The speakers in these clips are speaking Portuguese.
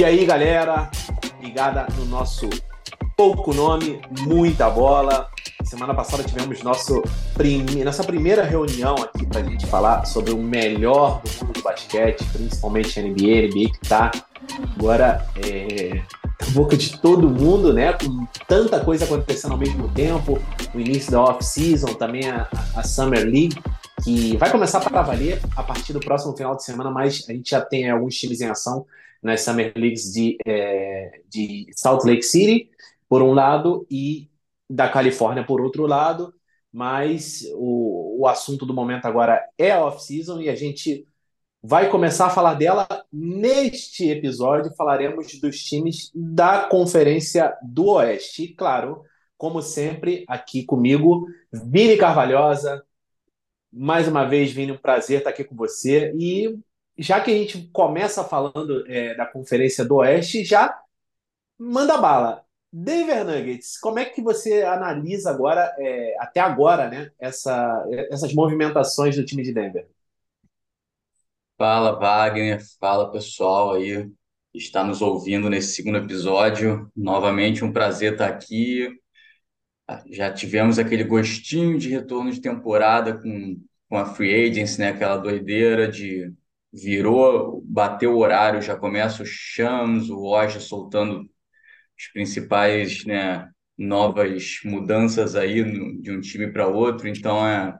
E aí, galera, ligada no nosso pouco nome, muita bola. Semana passada tivemos nosso prime... nossa primeira reunião aqui para a gente falar sobre o melhor do mundo do basquete, principalmente NBA, NBA que tá agora é, na boca de todo mundo, né? Com tanta coisa acontecendo ao mesmo tempo, o início da off-season, também a, a Summer League que vai começar para valer a partir do próximo final de semana, mas a gente já tem alguns times em ação nas Summer Leagues de, é, de Salt Lake City, por um lado, e da Califórnia por outro lado, mas o, o assunto do momento agora é a off-season e a gente vai começar a falar dela neste episódio. Falaremos dos times da Conferência do Oeste. E, claro, como sempre, aqui comigo, Vini Carvalhosa, mais uma vez, Vini, um prazer estar aqui com você. E já que a gente começa falando é, da Conferência do Oeste, já manda bala. Denver Nuggets, como é que você analisa agora, é, até agora, né, essa, essas movimentações do time de Denver? Fala, Wagner. Fala, pessoal aí que está nos ouvindo nesse segundo episódio. Novamente, um prazer estar aqui já tivemos aquele gostinho de retorno de temporada com, com a Free Agency, né? Aquela doideira de virou, bateu o horário, já começa o Shams, o Roger soltando os principais, né, novas mudanças aí no, de um time para outro. Então, é,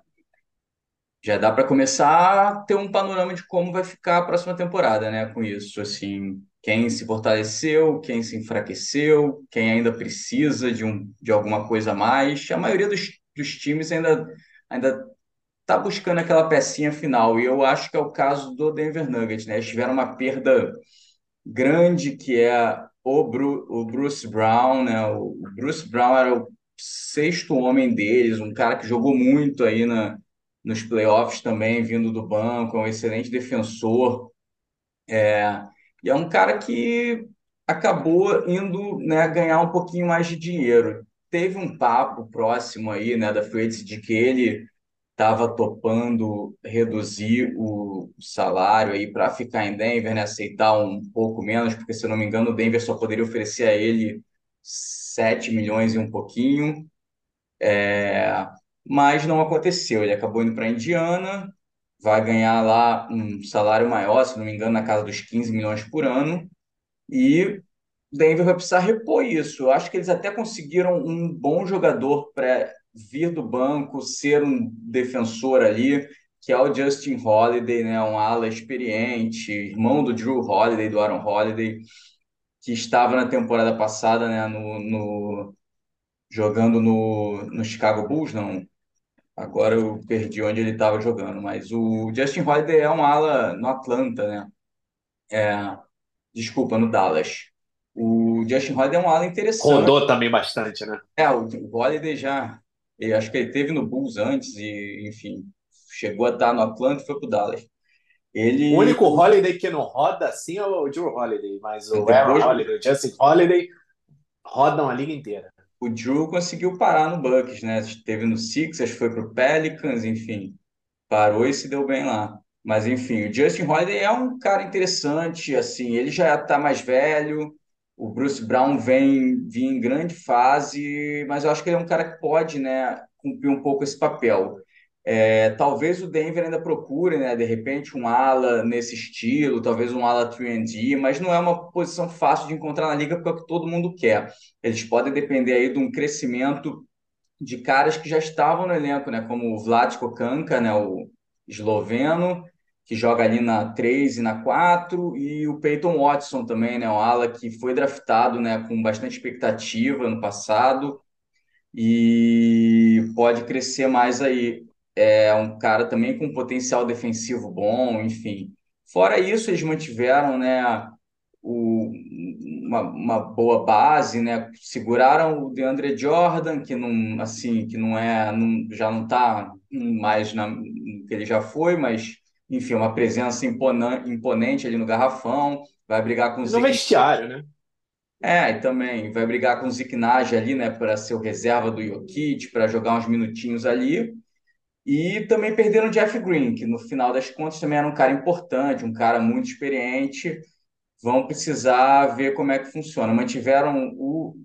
já dá para começar a ter um panorama de como vai ficar a próxima temporada, né, com isso, assim, quem se fortaleceu, quem se enfraqueceu, quem ainda precisa de, um, de alguma coisa a mais. A maioria dos, dos times ainda ainda está buscando aquela pecinha final, e eu acho que é o caso do Denver Nuggets, né? Eles tiveram uma perda grande que é o, Bru, o Bruce Brown, né? O Bruce Brown era o sexto homem deles, um cara que jogou muito aí na, nos playoffs também, vindo do banco, é um excelente defensor. É, e é um cara que acabou indo, né, ganhar um pouquinho mais de dinheiro. Teve um papo próximo aí, né, da Freitas de que ele estava topando reduzir o salário aí para ficar em Denver, né, aceitar um pouco menos, porque se eu não me engano o Denver só poderia oferecer a ele 7 milhões e um pouquinho. É, mas não aconteceu. Ele acabou indo para Indiana, vai ganhar lá um salário maior, se não me engano, na casa dos 15 milhões por ano, e Denver vai precisar repor isso. Eu acho que eles até conseguiram um bom jogador para vir do banco, ser um defensor ali, que é o Justin Holiday, né, um ala experiente, irmão do Drew Holiday, do Aaron Holiday, que estava na temporada passada, né, no, no jogando no, no Chicago Bulls, não, Agora eu perdi onde ele estava jogando, mas o Justin Holiday é um ala no Atlanta, né? É, desculpa, no Dallas. O Justin Holiday é um ala interessante. Rodou também bastante, né? É, o, o Holiday já. Eu acho que ele teve no Bulls antes e, enfim, chegou a estar no Atlanta e foi pro Dallas. Ele... O único Holiday que não roda assim é o Drew Holiday, mas o Aaron Holiday, o Justin Holiday rodam a liga inteira o Drew conseguiu parar no Bucks, né? Esteve no Sixers, foi pro Pelicans, enfim, parou e se deu bem lá. Mas enfim, o Justin Holiday é um cara interessante, assim, ele já está mais velho, o Bruce Brown vem, vem em grande fase, mas eu acho que ele é um cara que pode, né, cumprir um pouco esse papel. É, talvez o Denver ainda procure, né, de repente, um ala nesse estilo, talvez um ala 3D, mas não é uma posição fácil de encontrar na liga porque é o que todo mundo quer. Eles podem depender aí de um crescimento de caras que já estavam no elenco, né, como o Vlatko Kanka, né, o esloveno, que joga ali na 3 e na 4, e o Peyton Watson também, né, um ala que foi draftado, né, com bastante expectativa no passado e pode crescer mais aí é um cara também com potencial defensivo bom, enfim. Fora isso, eles mantiveram, né, o, uma, uma boa base, né? Seguraram o DeAndre Jordan, que não, assim, que não é, não, já não está mais na que ele já foi, mas enfim, uma presença imponente ali no garrafão, vai brigar com o No vestiário, né? É, e também vai brigar com o Zicknage ali, né, para ser o reserva do Jokic, para jogar uns minutinhos ali. E também perderam o Jeff Green, que no final das contas também era um cara importante, um cara muito experiente. vão precisar ver como é que funciona. Mantiveram o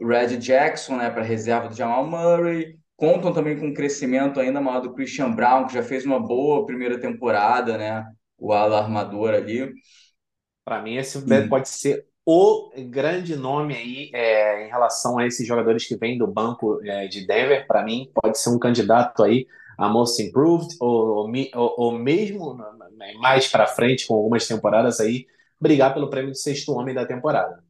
Red Jackson, né, para reserva do Jamal Murray, contam também com um crescimento ainda maior do Christian Brown, que já fez uma boa primeira temporada, né, o ala armador ali. Para mim, esse Sim. pode ser o grande nome aí é, em relação a esses jogadores que vêm do banco é, de Denver. Para mim, pode ser um candidato aí a Most Improved, ou, ou, ou mesmo mais para frente, com algumas temporadas aí, brigar pelo prêmio de sexto homem da temporada.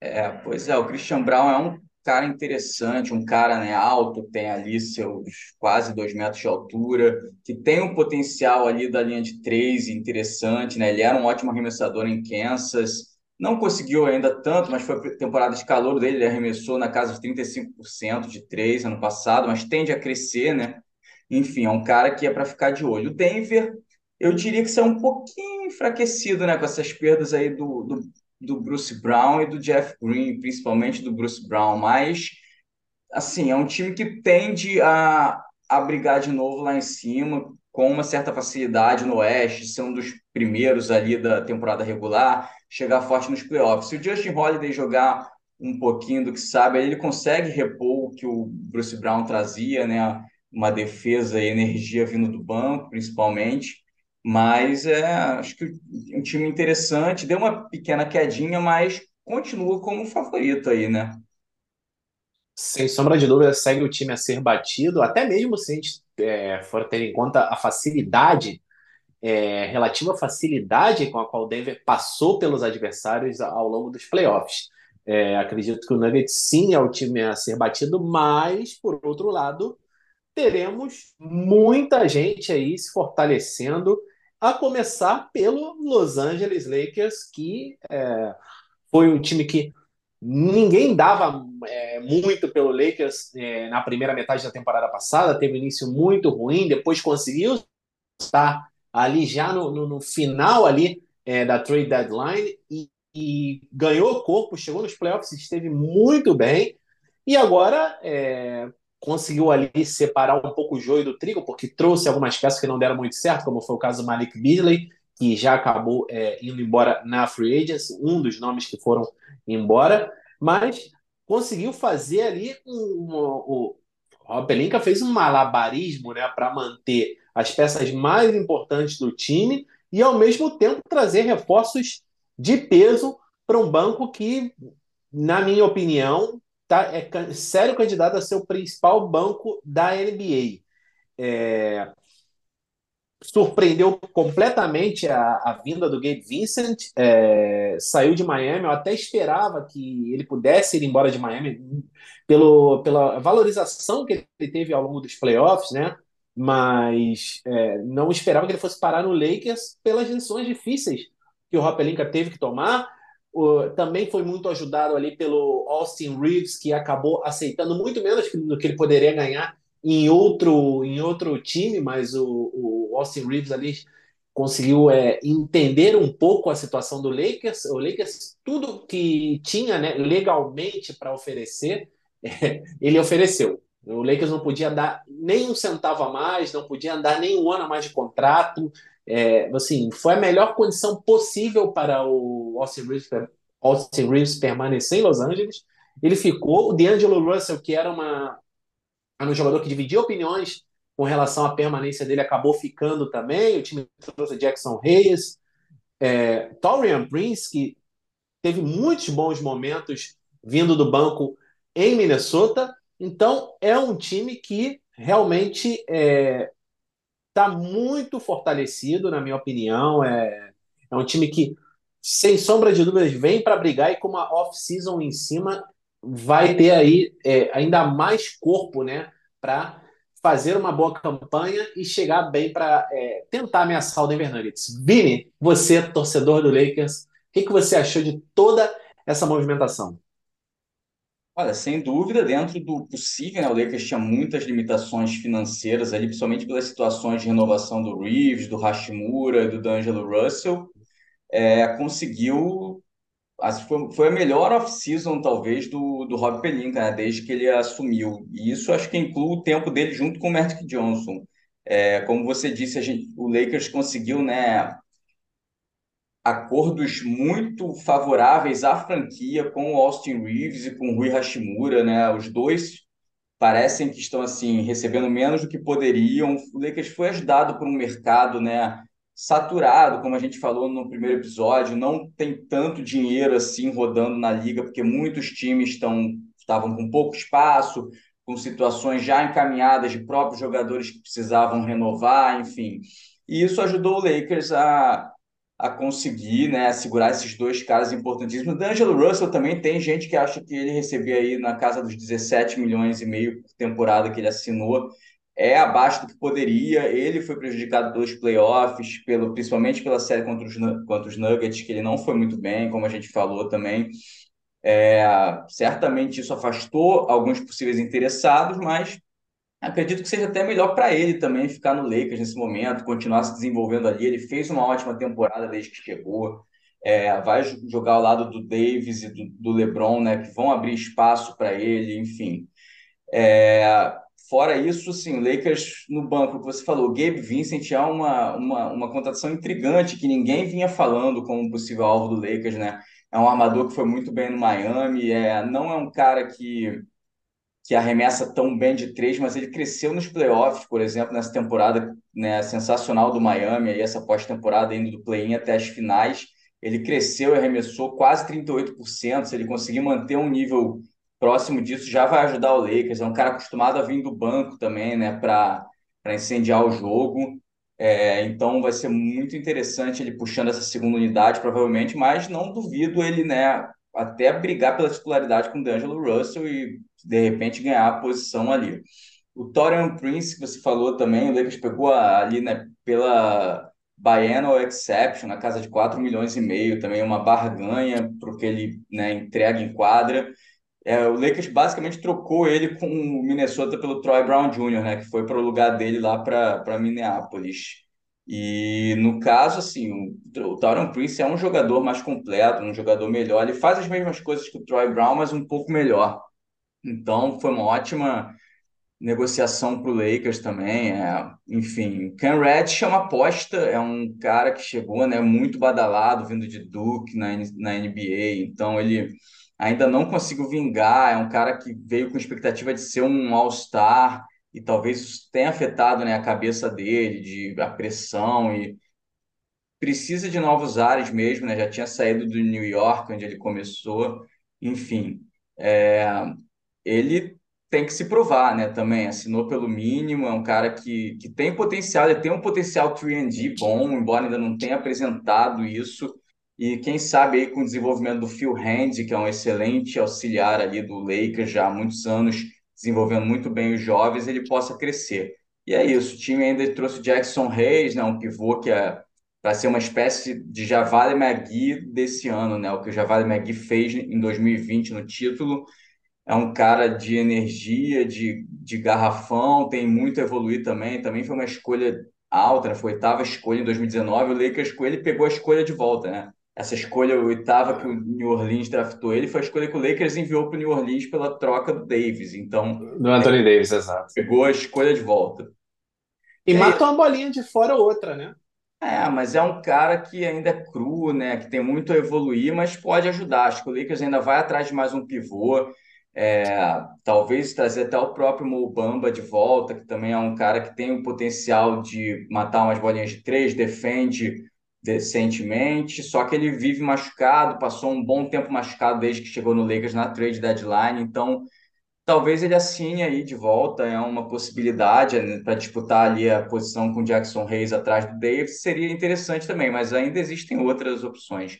É, pois é, o Christian Brown é um cara interessante, um cara né, alto, tem ali seus quase dois metros de altura, que tem um potencial ali da linha de três interessante, né? Ele era um ótimo arremessador em Kansas, não conseguiu ainda tanto, mas foi temporada de calor dele, ele arremessou na casa de 35% de três ano passado, mas tende a crescer, né? Enfim, é um cara que é para ficar de olho. O Denver, eu diria que são um pouquinho enfraquecido, né, com essas perdas aí do, do, do Bruce Brown e do Jeff Green, principalmente do Bruce Brown, mas assim, é um time que tende a, a brigar de novo lá em cima, com uma certa facilidade no Oeste, ser um dos primeiros ali da temporada regular, chegar forte nos playoffs. Se o Justin Holiday jogar um pouquinho do que sabe, ele consegue repor o que o Bruce Brown trazia, né? Uma defesa e energia vindo do banco, principalmente. Mas é, acho que um time interessante, deu uma pequena quedinha, mas continua como favorito aí, né? Sem sombra de dúvida, segue o time a ser batido, até mesmo se a gente é, for ter em conta a facilidade, é, relativa facilidade com a qual o Denver passou pelos adversários ao longo dos playoffs. É, acredito que o Nuggets sim é o time a ser batido, mas, por outro lado, teremos muita gente aí se fortalecendo a começar pelo Los Angeles Lakers, que é, foi um time que ninguém dava é, muito pelo Lakers é, na primeira metade da temporada passada, teve um início muito ruim, depois conseguiu estar ali já no, no, no final ali é, da trade deadline e, e, ganhou corpo, chegou nos playoffs, esteve muito bem e agora é, conseguiu ali separar um pouco o joio do trigo, porque trouxe algumas peças que não deram muito certo, como foi o caso do Malik Beasley, que já acabou é, indo embora na Free Agents, um dos nomes que foram embora, mas conseguiu fazer ali um, um, o Pelinka fez um malabarismo né, para manter as peças mais importantes do time e, ao mesmo tempo, trazer reforços de peso para um banco que, na minha opinião, tá, é sério candidato a ser o principal banco da NBA. É, surpreendeu completamente a, a, vinda do Gabe Vincent, é, saiu de Miami, eu até esperava que ele pudesse ir embora de Miami pelo, pela valorização que ele teve ao longo dos playoffs, né? Mas é, não esperava que ele fosse parar no Lakers pelas decisões difíceis que o Ropelinka teve que tomar, o, também foi muito ajudado ali pelo Austin Reeves, que acabou aceitando muito menos do que ele poderia ganhar em outro, em outro time, mas o, o Austin Reeves ali conseguiu é, entender um pouco a situação do Lakers. O Lakers, tudo que tinha né, legalmente para oferecer, é, ele ofereceu. O Lakers não podia dar nem um centavo a mais, não podia dar nem um ano a mais de contrato. É, assim, foi a melhor condição possível para o Austin Reeves, Austin Reeves permanecer em Los Angeles. Ele ficou. O D'Angelo Russell, que era, uma, era um jogador que dividia opiniões com relação à permanência dele, acabou ficando também. O time trouxe Jackson Reyes. É, Torian Prince, que teve muitos bons momentos vindo do banco em Minnesota. Então, é um time que realmente é, tá muito fortalecido, na minha opinião. É, é um time que, sem sombra de dúvidas, vem para brigar e com uma off-season em cima, vai ter aí é, ainda mais corpo né, para fazer uma boa campanha e chegar bem para é, tentar ameaçar o Denver Nuggets. Vini, você, torcedor do Lakers, o que, que você achou de toda essa movimentação? Olha, sem dúvida, dentro do possível, né, o Lakers tinha muitas limitações financeiras ali, principalmente pelas situações de renovação do Reeves, do Hashimura do D'Angelo Russell, é, conseguiu, foi, foi a melhor off-season, talvez, do, do Rob Pelinka, né, desde que ele assumiu. E isso acho que inclui o tempo dele junto com o Magic Johnson. É, como você disse, a gente, o Lakers conseguiu, né, acordos muito favoráveis à franquia com o Austin Reeves e com o Rui Hashimura, né? Os dois parecem que estão assim recebendo menos do que poderiam. O Lakers foi ajudado por um mercado, né? Saturado, como a gente falou no primeiro episódio, não tem tanto dinheiro assim rodando na liga, porque muitos times estão estavam com pouco espaço, com situações já encaminhadas de próprios jogadores que precisavam renovar, enfim. E isso ajudou o Lakers a, a conseguir né, segurar esses dois caras importantíssimos. O D'Angelo Russell também tem gente que acha que ele recebia aí na casa dos 17 milhões e meio por temporada que ele assinou. É abaixo do que poderia. Ele foi prejudicado pelos playoffs, pelo, principalmente pela série contra os, contra os Nuggets, que ele não foi muito bem, como a gente falou também. É, certamente isso afastou alguns possíveis interessados, mas acredito que seja até melhor para ele também ficar no Lakers nesse momento, continuar se desenvolvendo ali. Ele fez uma ótima temporada desde que chegou. É, vai jogar ao lado do Davis e do, do LeBron, né, que vão abrir espaço para ele, enfim. É, fora isso, sim, Lakers no banco que você falou, Gabe Vincent é uma, uma, uma contratação intrigante que ninguém vinha falando como possível alvo do Lakers, né? É um armador que foi muito bem no Miami, é, não é um cara que, que arremessa tão bem de três, mas ele cresceu nos playoffs, por exemplo, nessa temporada né, sensacional do Miami, aí essa pós-temporada indo do play-in até as finais. Ele cresceu e arremessou quase 38%. Se ele conseguir manter um nível próximo disso, já vai ajudar o Lakers. É um cara acostumado a vir do banco também, né, para incendiar o jogo. É, então vai ser muito interessante ele puxando essa segunda unidade, provavelmente, mas não duvido ele, né, até brigar pela titularidade com o D'Angelo Russell e de repente ganhar a posição ali. O Torian Prince, que você falou também, o Lakers pegou ali né, pela Biennial Exception, na casa de 4 milhões e meio, também uma barganha para o que ele né, entrega em quadra. É, o Lakers basicamente trocou ele com o Minnesota pelo Troy Brown Jr., né, que foi para o lugar dele lá para Minneapolis. E no caso, assim, o, o Tauron Prince é um jogador mais completo, um jogador melhor. Ele faz as mesmas coisas que o Troy Brown, mas um pouco melhor. Então, foi uma ótima negociação para o Lakers também. É, enfim, Ken Reddish é uma aposta, é um cara que chegou né, muito badalado, vindo de Duke na, na NBA. Então, ele ainda não consigo vingar. É um cara que veio com expectativa de ser um All-Star e talvez isso tenha afetado, né, a cabeça dele, de a pressão e precisa de novos ares mesmo, né? Já tinha saído do New York, onde ele começou. Enfim, é, ele tem que se provar, né? Também assinou pelo mínimo, é um cara que, que tem potencial, ele tem um potencial 3D bom, embora ainda não tenha apresentado isso. E quem sabe aí com o desenvolvimento do Phil Hand, que é um excelente auxiliar ali do Lakers já há muitos anos, desenvolvendo muito bem os jovens, ele possa crescer. E é isso, o time ainda trouxe Jackson Reis, né, um pivô que é para ser uma espécie de Javale McGee desse ano, né, o que o Javale McGee fez em 2020 no título. É um cara de energia, de, de garrafão, tem muito a evoluir também. Também foi uma escolha alta, né? foi a oitava escolha em 2019. O Lakers com ele pegou a escolha de volta, né? essa escolha oitava que o New Orleans draftou ele foi a escolha que o Lakers enviou para o New Orleans pela troca do Davis. Então, do Anthony Davis, exato. Pegou a escolha de volta. E, e mata uma bolinha de fora outra, né? É, mas é um cara que ainda é cru, né? Que tem muito a evoluir, mas pode ajudar. Acho que o Lakers ainda vai atrás de mais um pivô. É, talvez trazer até o próprio Mobamba de volta, que também é um cara que tem o potencial de matar umas bolinhas de três, defende decentemente, só que ele vive machucado, passou um bom tempo machucado desde que chegou no Lakers na trade deadline, então talvez ele assine aí de volta, é uma possibilidade né, para disputar ali a posição com Jackson Reis atrás do Davis, seria interessante também, mas ainda existem outras opções.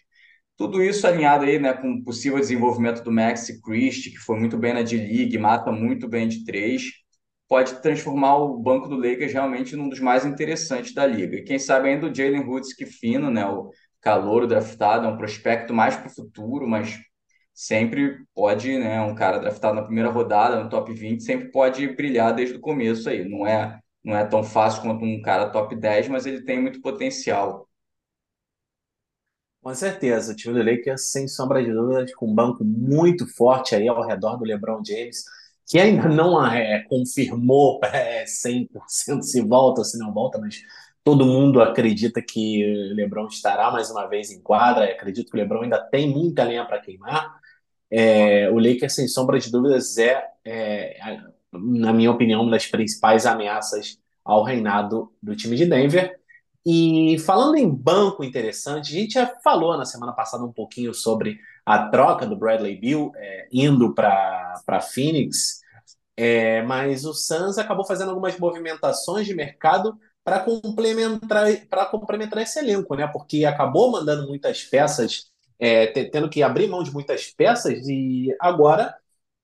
Tudo isso alinhado aí, né, com o possível desenvolvimento do Maxi Christie, que foi muito bem na D-League, mata muito bem de três, pode transformar o banco do Lakers realmente num dos mais interessantes da liga. E quem sabe ainda o Jalen Hurts, que fino, né? O calor draftado, é um prospecto mais para o futuro, mas sempre pode, né? Um cara draftado na primeira rodada, no top 20, sempre pode brilhar desde o começo aí. Não é, não é tão fácil quanto um cara top 10, mas ele tem muito potencial. Com certeza, o time do Lakers, sem sombra de dúvidas, com um banco muito forte aí ao redor do LeBron James que ainda não é, confirmou é, 100% se volta ou se não volta, mas todo mundo acredita que o LeBron estará mais uma vez em quadra. Acredito que o LeBron ainda tem muita lenha para queimar. É, o Lakers, sem sombra de dúvidas, é, é, na minha opinião, uma das principais ameaças ao reinado do time de Denver. E falando em banco interessante, a gente já falou na semana passada um pouquinho sobre a troca do Bradley Bill é, indo para Phoenix, é, mas o Suns acabou fazendo algumas movimentações de mercado para complementar, para complementar esse elenco, né? Porque acabou mandando muitas peças, é, tendo que abrir mão de muitas peças e agora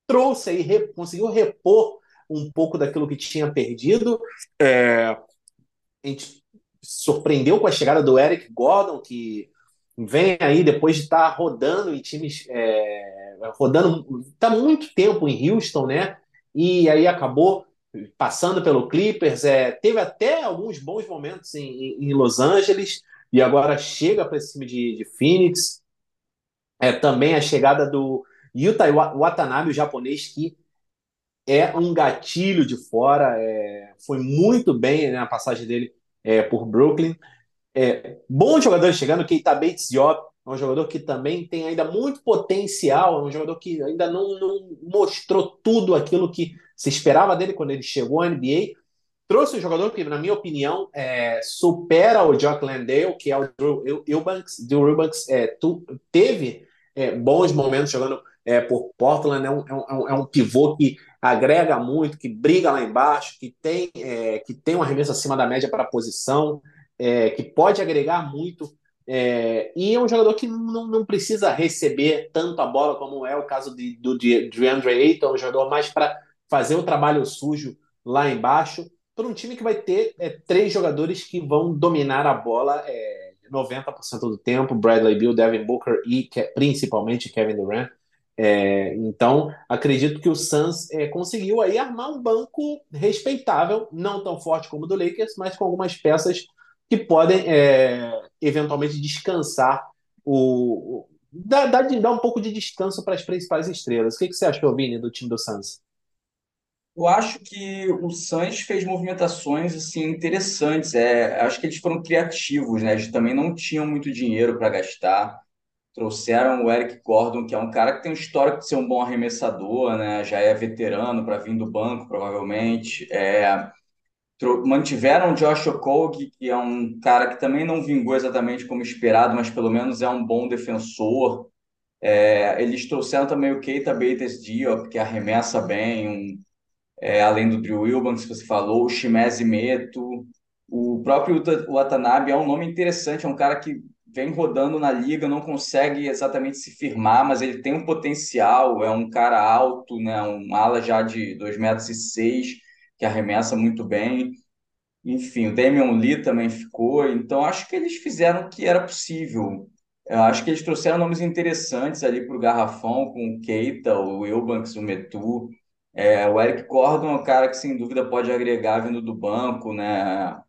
trouxe aí, re, conseguiu repor um pouco daquilo que tinha perdido. É, a gente surpreendeu com a chegada do Eric Gordon, que vem aí depois de estar tá rodando em times, é, rodando, está muito tempo em Houston, né? E aí acabou passando pelo Clippers, é, teve até alguns bons momentos em, em Los Angeles e agora chega para esse time de, de Phoenix. É, também a chegada do Yuta Watanabe, o japonês, que é um gatilho de fora, é, foi muito bem né, na passagem dele é, por Brooklyn. É, bons jogadores chegando, Keita Bates Diop, é um jogador que também tem ainda muito potencial, é um jogador que ainda não, não mostrou tudo aquilo que se esperava dele quando ele chegou à NBA. Trouxe um jogador que, na minha opinião, é, supera o Jock Landale, que é o Drew Eubanks. Drew Eubanks é, tu, teve é, bons momentos jogando é, por Portland, é um, é, um, é um pivô que agrega muito, que briga lá embaixo, que tem, é, que tem um arremesso acima da média para a posição, é, que pode agregar muito. É, e é um jogador que não, não, precisa receber tanto a bola como é o caso de, do de, DeAndre Ayton, um jogador mais para fazer o trabalho sujo lá embaixo, para um time que vai ter é, três jogadores que vão dominar a bola é, 90% do tempo, Bradley Bill, Devin Booker e principalmente Kevin Durant. É, então, acredito que o Suns é, conseguiu aí armar um banco respeitável, não tão forte como o do Lakers, mas com algumas peças que podem é, eventualmente descansar o. Dar, um pouco de descanso para as principais estrelas. O que, que você achou, Vini, do time do Suns? Eu acho que o Suns fez movimentações assim interessantes. É, acho que eles foram criativos, né? Eles também não tinham muito dinheiro para gastar. Trouxeram o Eric Gordon, que é um cara que tem um histórico de ser um bom arremessador, né? Já é veterano para vir do banco, provavelmente. É, mantiveram o Josh Okogie, que é um cara que também não vingou exatamente como esperado, mas pelo menos é um bom defensor. É, eles trouxeram também o Keita Bates Diop, que arremessa bem, um, é, além do Drew Wilbanks, que você falou, o Shimezi Meto, o próprio Watanabe é um nome interessante, é um cara que vem rodando na liga, não consegue exatamente se firmar, mas ele tem um potencial, é um cara alto, né, um ala já de 2,06 metros, e seis, que arremessa muito bem. Enfim, o Damian Lee também ficou, então acho que eles fizeram o que era possível. Eu acho que eles trouxeram nomes interessantes ali para o Garrafão, com o Keita, o Eubanks, o Metu, é, o Eric Gordon é um cara que, sem dúvida, pode agregar vindo do banco, né?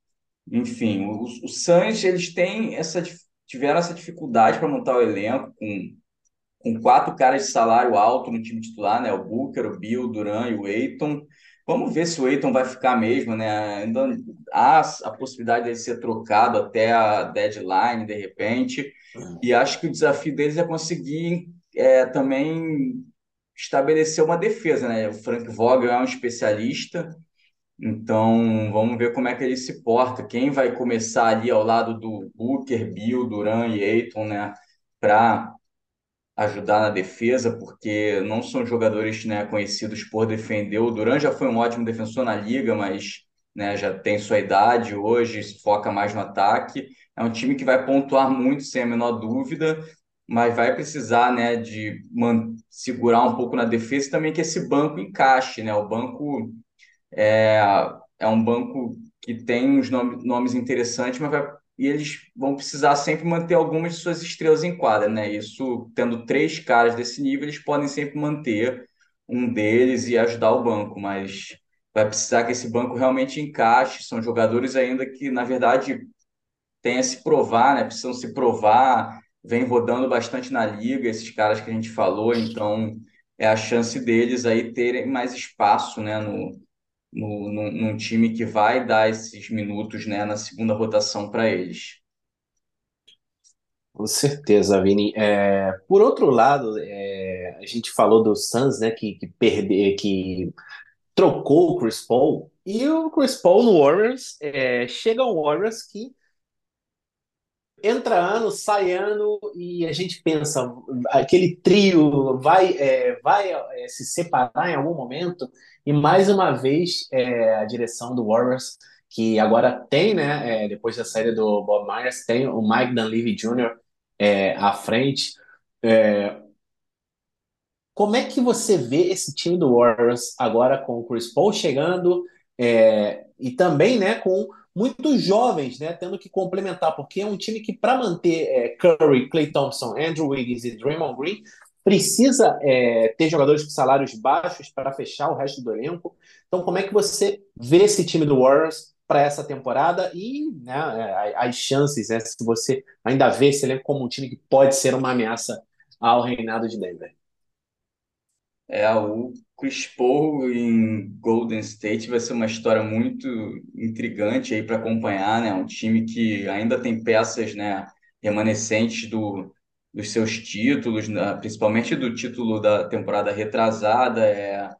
Enfim, os Suns, eles têm essa, tiveram essa dificuldade para montar o elenco com, com quatro caras de salário alto no time titular, né? O Booker, o Bill, o Duran e o Aiton. Vamos ver se o Aiton vai ficar mesmo, né? Ainda há a possibilidade de ser trocado até a deadline, de repente. E acho que o desafio deles é conseguir é, também estabelecer uma defesa, né? O Frank Vogel é um especialista, então vamos ver como é que ele se porta. Quem vai começar ali ao lado do Booker, Bill, Duran e Aiton, né? Para ajudar na defesa, porque não são jogadores né, conhecidos por defender. O Duran já foi um ótimo defensor na liga, mas né, já tem sua idade hoje, se foca mais no ataque. É um time que vai pontuar muito, sem a menor dúvida, mas vai precisar né, de segurar um pouco na defesa também que esse banco encaixe. Né? O banco é, é um banco que tem uns nomes, nomes interessantes, mas vai, e eles vão precisar sempre manter algumas de suas estrelas em quadra. Né? Isso, tendo três caras desse nível, eles podem sempre manter um deles e ajudar o banco, mas vai precisar que esse banco realmente encaixe. São jogadores ainda que, na verdade, têm a se provar, né? precisam se provar vem rodando bastante na liga, esses caras que a gente falou, então é a chance deles aí terem mais espaço né, no, no, no, num time que vai dar esses minutos né, na segunda rotação para eles. Com certeza, Vini. É, por outro lado, é, a gente falou do Suns, né, que, que, que trocou o Chris Paul, e o Chris Paul no Warriors, é, chega ao Warriors que entra ano, sai ano, e a gente pensa, aquele trio vai, é, vai é, se separar em algum momento, e mais uma vez é, a direção do Warriors, que agora tem, né, é, depois da saída do Bob Myers, tem o Mike Dunleavy Jr. É, à frente. É, como é que você vê esse time do Warriors agora com o Chris Paul chegando e também né, com muitos jovens, né, tendo que complementar, porque é um time que, para manter é, Curry, Clay Thompson, Andrew Wiggins e Draymond Green, precisa é, ter jogadores com salários baixos para fechar o resto do elenco. Então, como é que você vê esse time do Warriors para essa temporada e né, é, as chances, né, se você ainda vê esse elenco como um time que pode ser uma ameaça ao reinado de Denver? É, o Chris Paul em Golden State vai ser uma história muito intrigante aí para acompanhar, né? Um time que ainda tem peças, né, remanescentes do, dos seus títulos, né? principalmente do título da temporada retrasada, é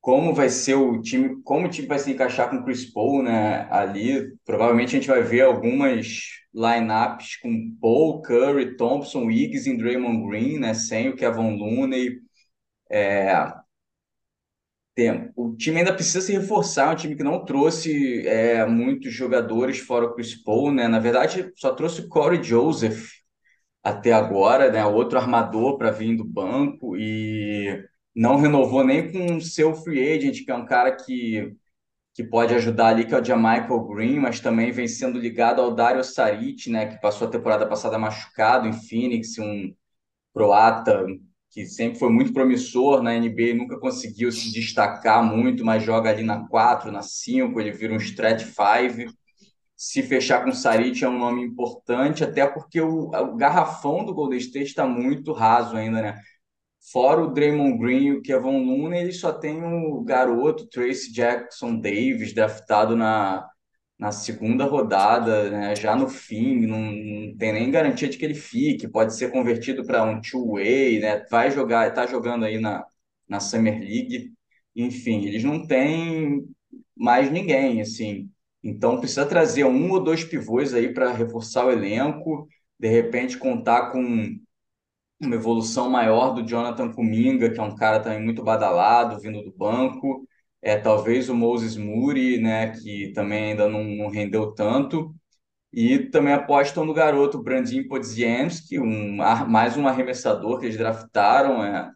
como vai ser o time, como o time vai se encaixar com o Chris Paul, né? Ali, provavelmente a gente vai ver algumas lineups com Paul, Curry, Thompson, Wiggs e Draymond Green, né? Sem o Kevin Looney. É, tem, o time ainda precisa se reforçar, é um time que não trouxe é, muitos jogadores fora o Chris Paul, né? Na verdade, só trouxe o Corey Joseph até agora, né? Outro armador para vir do banco e não renovou nem com o seu free agent, que é um cara que, que pode ajudar ali, que é o Jamichael Green, mas também vem sendo ligado ao Dario Saric, né? Que passou a temporada passada machucado em Phoenix, um croata que sempre foi muito promissor na NBA, nunca conseguiu se destacar muito, mas joga ali na 4, na 5, ele vira um stretch 5. Se fechar com o Saric é um nome importante, até porque o, o garrafão do Golden State está muito raso ainda, né? Fora o Draymond Green e o Kevin Looney, ele só tem o garoto Tracy Jackson Davis, draftado na, na segunda rodada, né, já no fim, não, não, tem nem garantia de que ele fique, pode ser convertido para um two-way, né, vai jogar, está jogando aí na, na Summer League, enfim, eles não têm mais ninguém, assim, então precisa trazer um ou dois pivôs aí para reforçar o elenco, de repente contar com uma evolução maior do Jonathan Kuminga, que é um cara também muito badalado, vindo do banco, é, talvez o Moses Moody, né, que também ainda não, não rendeu tanto, e também apostam no garoto Brandin Podziemski, um, mais um arremessador que eles draftaram é,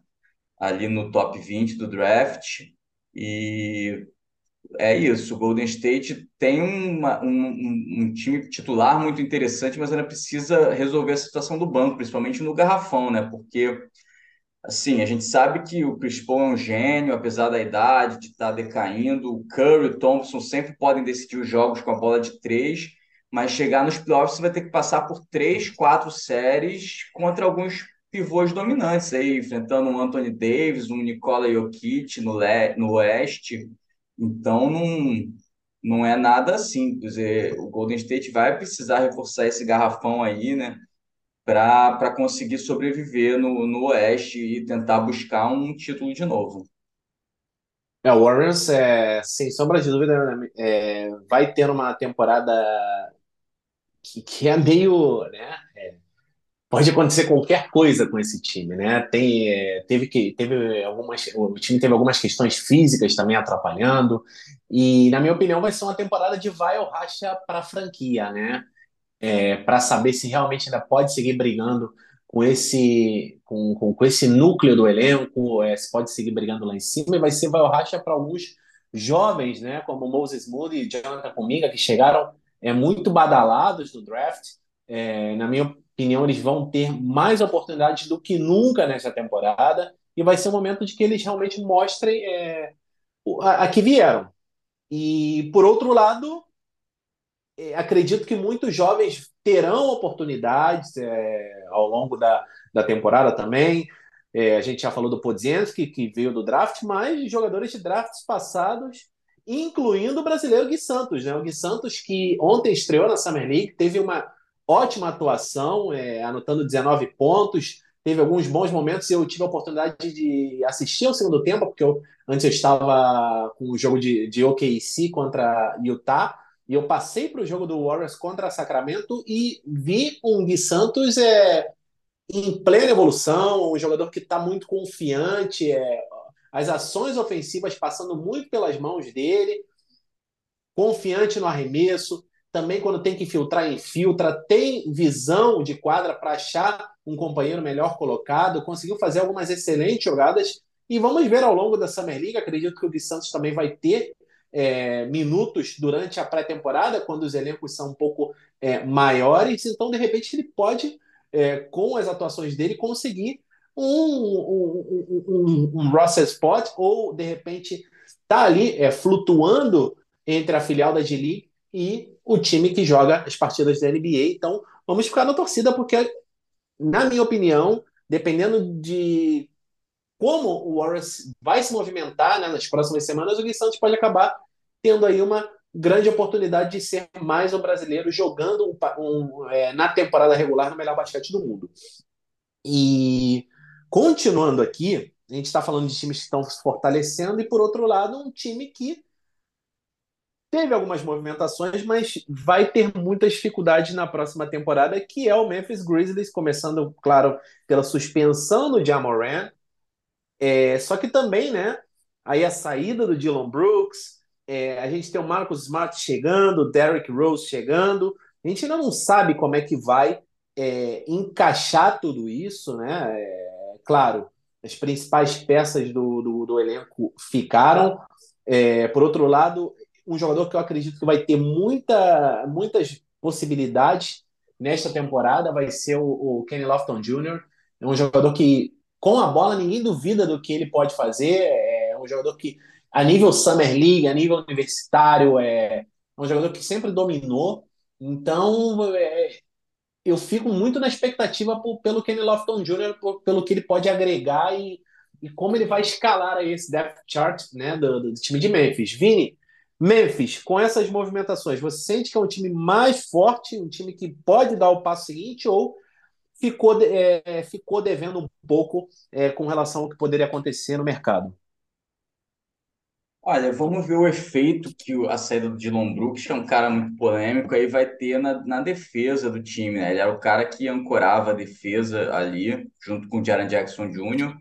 ali no top 20 do draft, e é isso, o Golden State tem uma, um, um, time titular muito interessante, mas ainda precisa resolver a situação do banco, principalmente no garrafão, né, porque Assim, a gente sabe que o Chris Paul é um gênio, apesar da idade, de estar tá decaindo. O Curry e o Thompson sempre podem decidir os jogos com a bola de três, mas chegar nos playoffs você vai ter que passar por três, quatro séries contra alguns pivôs dominantes aí, enfrentando um Anthony Davis, um Nikola Jokic no, le no oeste. Então, não, não é nada simples. O Golden State vai precisar reforçar esse garrafão aí, né? Para conseguir sobreviver no, no Oeste e tentar buscar um título de novo. É, o Warriors, é, sem sombra de dúvida, né, é, vai ter uma temporada que, que é meio. Né, é, pode acontecer qualquer coisa com esse time, né? Tem, é, teve que teve algumas, o time teve algumas questões físicas também atrapalhando e, na minha opinião, vai ser uma temporada de vai ou racha para a franquia, né? É, para saber se realmente ainda pode seguir brigando com esse, com, com, com esse núcleo do elenco, é, se pode seguir brigando lá em cima, e vai ser vai racha para alguns jovens, né, como Moses Moody e Jonathan Kuminga, que chegaram é, muito badalados no draft. É, na minha opinião, eles vão ter mais oportunidades do que nunca nessa temporada, e vai ser um momento de que eles realmente mostrem é, a, a que vieram. E, por outro lado, acredito que muitos jovens terão oportunidades é, ao longo da, da temporada também. É, a gente já falou do Podziemski, que veio do draft, mas jogadores de drafts passados incluindo o brasileiro Gui Santos, né? O Gui Santos que ontem estreou na Summer League, teve uma ótima atuação, é, anotando 19 pontos, teve alguns bons momentos. Eu tive a oportunidade de assistir ao segundo tempo, porque eu, antes eu estava com o jogo de, de OKC contra Utah, e eu passei para o jogo do Warriors contra Sacramento e vi um Gui Santos é, em plena evolução, um jogador que está muito confiante, é, as ações ofensivas passando muito pelas mãos dele, confiante no arremesso, também quando tem que filtrar, infiltra, tem visão de quadra para achar um companheiro melhor colocado, conseguiu fazer algumas excelentes jogadas e vamos ver ao longo da Summer League, acredito que o Gui Santos também vai ter é, minutos durante a pré-temporada, quando os elencos são um pouco é, maiores, então de repente ele pode, é, com as atuações dele, conseguir um, um, um, um, roster spot ou de repente tá ali é, flutuando entre a filial da G-League e o time que joga as partidas da NBA. Então, vamos ficar na torcida, porque, na minha opinião, dependendo de como o Warriors vai se movimentar né, nas próximas semanas, o Gui Santos pode acabar tendo aí uma grande oportunidade de ser mais um brasileiro jogando um, um, é, na temporada regular no melhor basquete do mundo. E continuando aqui, a gente está falando de times que estão se fortalecendo, e por outro lado, um time que teve algumas movimentações, mas vai ter muitas dificuldades na próxima temporada, que é o Memphis Grizzlies, começando, claro, pela suspensão do Jamoran, é, só que também, né, aí a saída do Dylan Brooks, é, a gente tem o Marcus Smart chegando, o Derrick Rose chegando, a gente ainda não sabe como é que vai é, encaixar tudo isso, né, é, claro, as principais peças do, do, do elenco ficaram, é, por outro lado, um jogador que eu acredito que vai ter muita, muitas possibilidades nesta temporada vai ser o, o Kenny Lofton Jr. É um jogador que, com a bola, ninguém duvida do que ele pode fazer. É um jogador que, a nível Summer League, a nível universitário, é, é um jogador que sempre dominou. Então, é, eu fico muito na expectativa por, pelo Kenny Lofton Jr., por, pelo que ele pode agregar e, e como ele vai escalar aí esse depth chart né, do, do time de Memphis. Vini, Memphis, com essas movimentações, você sente que é um time mais forte, um time que pode dar o passo seguinte ou ficou, é, ficou devendo um pouco é, com relação ao que poderia acontecer no mercado? Olha, vamos ver o efeito que a saída do Dylan Brooks, que é um cara muito polêmico, aí vai ter na, na defesa do time, né? Ele era o cara que ancorava a defesa ali, junto com o Jaren Jackson Jr.,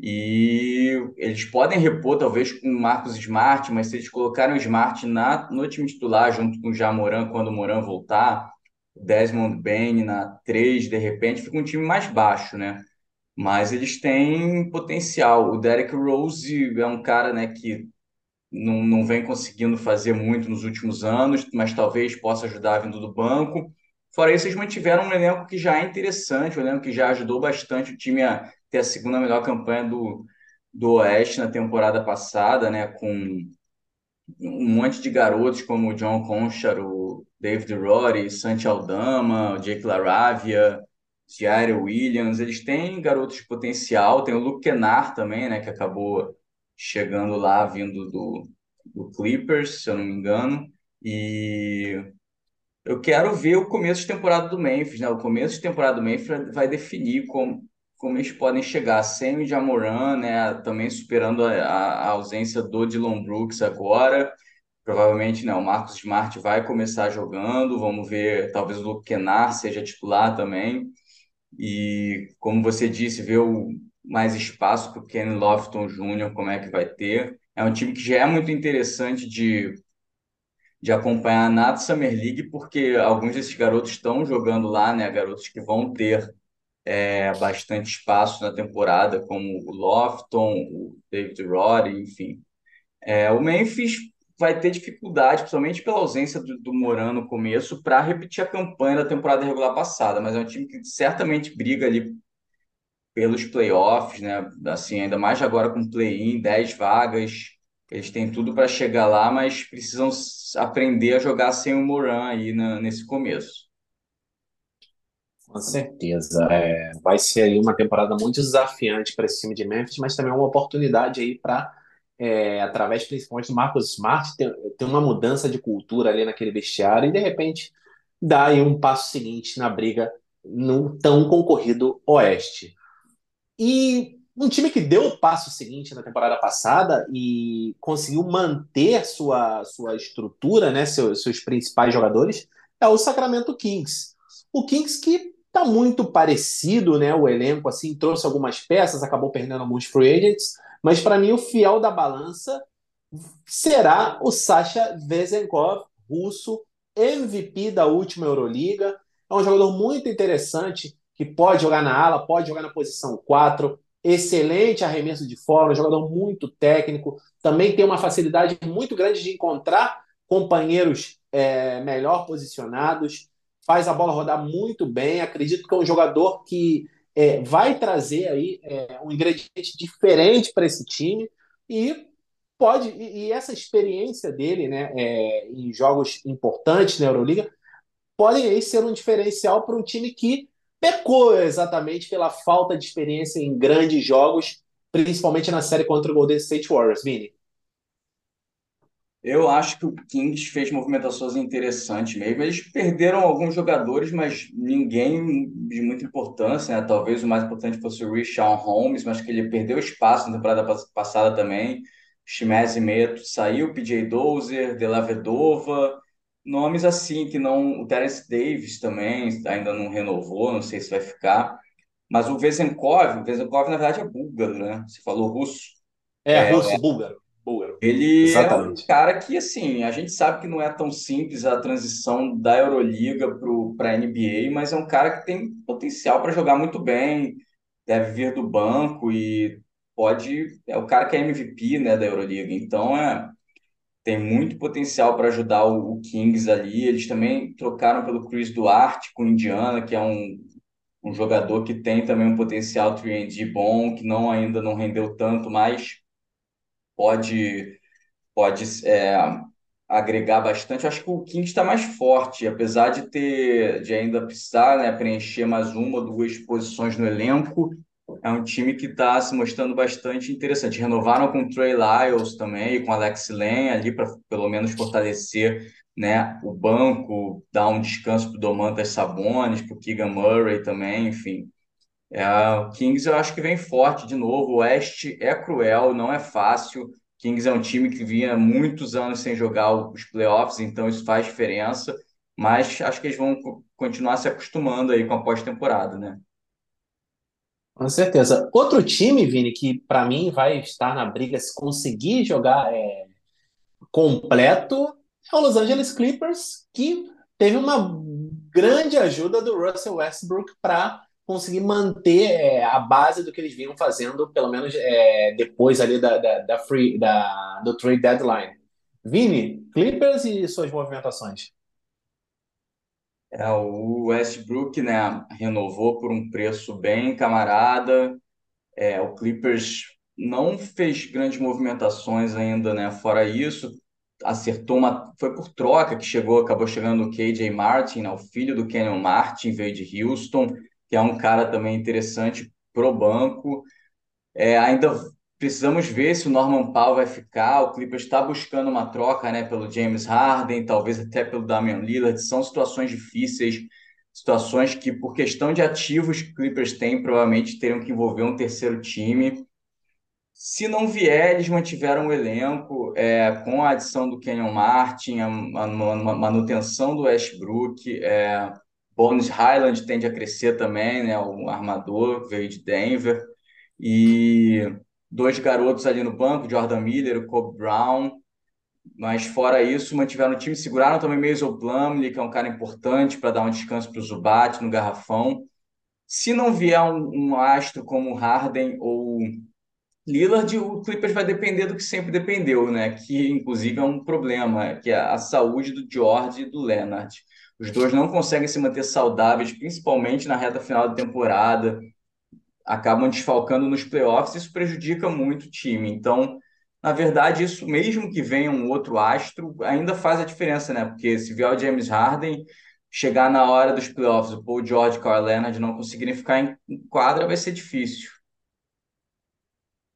e eles podem repor, talvez, com o Marcos Smart, mas se eles colocarem o Smart na, no time titular, junto com o Jamoran, quando o Moran voltar, Desmond Bain na 3, de repente, fica um time mais baixo, né? Mas eles têm potencial. O Derek Rose é um cara né, que não, não vem conseguindo fazer muito nos últimos anos, mas talvez possa ajudar vindo do banco. Fora isso, eles mantiveram um elenco que já é interessante, um elenco que já ajudou bastante o time a ter a segunda melhor campanha do, do Oeste na temporada passada, né, com um monte de garotos como o John Conchar, o David Rory, Santi Aldama, o Jake Laravia, Jair Williams, eles têm garotos de potencial, tem o Luke Kennard também, né, que acabou chegando lá vindo do, do Clippers, se eu não me engano, e eu quero ver o começo de temporada do Memphis, né? O começo de temporada do Memphis vai definir como, como eles podem chegar sem o Jamoran, né? Também superando a, a ausência do Dylan Brooks agora. Provavelmente, né, o Marcos Smart vai começar jogando. Vamos ver, talvez o Kennard seja titular também. E, como você disse, ver o, mais espaço para o Ken Lofton Jr., como é que vai ter. É um time que já é muito interessante de, de acompanhar na Summer League, porque alguns desses garotos estão jogando lá, né? Garotos que vão ter é, bastante espaço na temporada, como o Lofton, o David Roddy, enfim. É, o Memphis vai ter dificuldade, principalmente pela ausência do, do Moran no começo, para repetir a campanha da temporada regular passada, mas é um time que certamente briga ali pelos playoffs, né? Assim, ainda mais agora com play-in, 10 vagas, eles têm tudo para chegar lá, mas precisam aprender a jogar sem o Moran aí na, nesse começo. Com certeza. É, vai ser aí uma temporada muito desafiante para esse time de Memphis, mas também uma oportunidade aí para é, através principalmente do Marcos Smart, tem, tem uma mudança de cultura ali naquele vestiário e de repente dá aí um passo seguinte na briga no tão concorrido Oeste. E um time que deu o passo seguinte na temporada passada e conseguiu manter sua, sua estrutura, né, seus, seus principais jogadores, é o Sacramento Kings. O Kings que está muito parecido, né, o elenco assim, trouxe algumas peças, acabou perdendo alguns free agents, mas para mim o fiel da balança será o Sasha Vezenkov, russo, MVP da última Euroliga. É um jogador muito interessante que pode jogar na ala, pode jogar na posição 4, excelente arremesso de fora, jogador muito técnico, também tem uma facilidade muito grande de encontrar companheiros é, melhor posicionados, faz a bola rodar muito bem. Acredito que é um jogador que é, vai trazer aí é, um ingrediente diferente para esse time. E pode e, e, essa experiência dele, né, é, em jogos importantes na Euroliga, podem aí ser um diferencial para um time que pecou exatamente pela falta de experiência em grandes jogos, principalmente na série contra o Golden State Warriors, Vini. Eu acho que o Kings fez movimentações interessantes mesmo. Eles perderam alguns jogadores, mas ninguém de muita importância, né? Talvez o mais importante fosse o Richard Holmes, mas que ele perdeu espaço na temporada passada também. Shimezi Meto saiu, PJ Dozer, Delavedova, nomes assim que não. O Terence Davis também ainda não renovou, não sei se vai ficar. Mas o Vezenkov, o Vezenkov na verdade é búlgaro, né? Você falou russo. É, é russo, é, búlgaro. búlgaro. Ele Exatamente. é um cara que, assim, a gente sabe que não é tão simples a transição da Euroliga para a NBA, mas é um cara que tem potencial para jogar muito bem, deve vir do banco e pode. É o cara que é MVP né, da Euroliga. Então, é, tem muito potencial para ajudar o, o, Kings ali. Eles também trocaram pelo Chris Duarte com Indiana, que é um, um jogador que tem também um potencial 3D bom, que não ainda não rendeu tanto, mas pode pode é, agregar bastante. Eu acho que o Kings está mais forte, apesar de ter de ainda precisar né, preencher mais uma ou duas posições no elenco é um time que está se mostrando bastante interessante. Renovaram com o Trey Lyles também, com o Alex Len ali para pelo menos fortalecer né, o banco, dar um descanso para o Domantas Sabonis, para o Keegan Murray também, enfim. É, o Kings eu acho que vem forte de novo. O Oeste é cruel, não é fácil. Kings é um time que vinha muitos anos sem jogar os playoffs, então isso faz diferença. Mas acho que eles vão continuar se acostumando aí com a pós-temporada, né? Com certeza. Outro time, Vini, que para mim vai estar na briga se conseguir jogar é, completo é o Los Angeles Clippers, que teve uma grande ajuda do Russell Westbrook para conseguir manter é, a base do que eles vinham fazendo, pelo menos é, depois ali da, da, da, free, da, do trade deadline. Vini, Clippers e suas movimentações. É, o Westbrook, né, renovou por um preço bem camarada. É, o Clippers não fez grandes movimentações ainda, né? Fora isso, acertou uma, foi por troca que chegou, acabou chegando o KJ Martin, né, o filho do Kenyon Martin, veio de Houston, que é um cara também interessante pro banco. É, ainda Precisamos ver se o Norman Powell vai ficar. O Clippers está buscando uma troca, né, pelo James Harden, talvez até pelo Damian Lillard. São situações difíceis, situações que, por questão de ativos que o Clippers tem, provavelmente teriam que envolver um terceiro time. Se não vier, eles mantiveram o elenco é, com a adição do Kenyon Martin, a, a, a manutenção do Westbrook. É, Bones Highland tende a crescer também, né, o armador veio de Denver. E dois garotos ali no banco, Jordan Miller, o Kobe Brown, mas fora isso, mantiveram o time, seguraram também Mason Plumlee, que é um cara importante para dar um descanso para o Zubat no garrafão. Se não vier um, um astro como Harden ou Lillard, o Clippers vai depender do que sempre dependeu, né? Que inclusive é um problema, que é a saúde do George e do Leonard. Os dois não conseguem se manter saudáveis, principalmente na reta final da temporada acabam desfalcando nos playoffs, isso prejudica muito o time. Então, na verdade, isso mesmo que venha um outro astro, ainda faz a diferença, né? Porque se vier o James Harden, chegar na hora dos playoffs, o Paul George Kawhi Leonard não conseguirem ficar em quadra, vai ser difícil.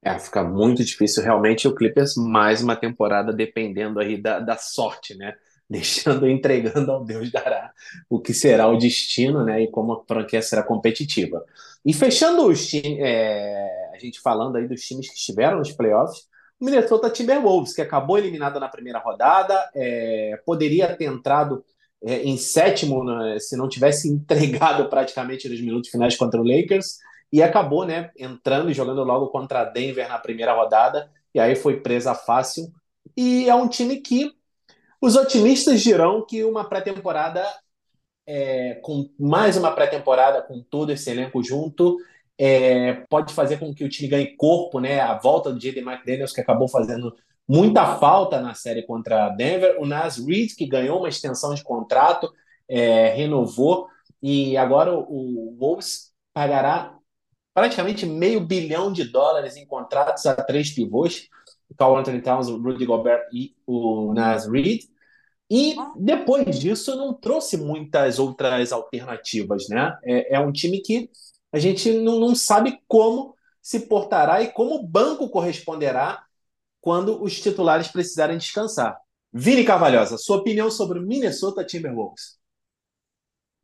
É, fica muito difícil realmente o Clippers mais uma temporada dependendo aí da, da sorte, né? Deixando, entregando ao Deus dará o que será o destino, né? E como a franquia será competitiva. E fechando os times, é, a gente falando aí dos times que estiveram nos playoffs, o Minnesota Timberwolves, que acabou eliminado na primeira rodada, é, poderia ter entrado é, em sétimo né, se não tivesse entregado praticamente nos minutos finais contra o Lakers, e acabou né, entrando e jogando logo contra a Denver na primeira rodada, e aí foi presa fácil. E é um time que os otimistas dirão que uma pré-temporada, é, com mais uma pré-temporada com todo esse elenco junto, é, pode fazer com que o time ganhe corpo, né? A volta do J.D. McDaniels, que acabou fazendo muita falta na série contra a Denver. O Nas Reed, que ganhou uma extensão de contrato, é, renovou, e agora o, o Wolves pagará praticamente meio bilhão de dólares em contratos a três pivôs, Carl Anthony Towns, o Rudy Gobert e o Nas Reed. E depois disso não trouxe muitas outras alternativas, né? É, é um time que a gente não, não sabe como se portará e como o banco corresponderá quando os titulares precisarem descansar. Vini Carvalhosa, sua opinião sobre o Minnesota Timberwolves?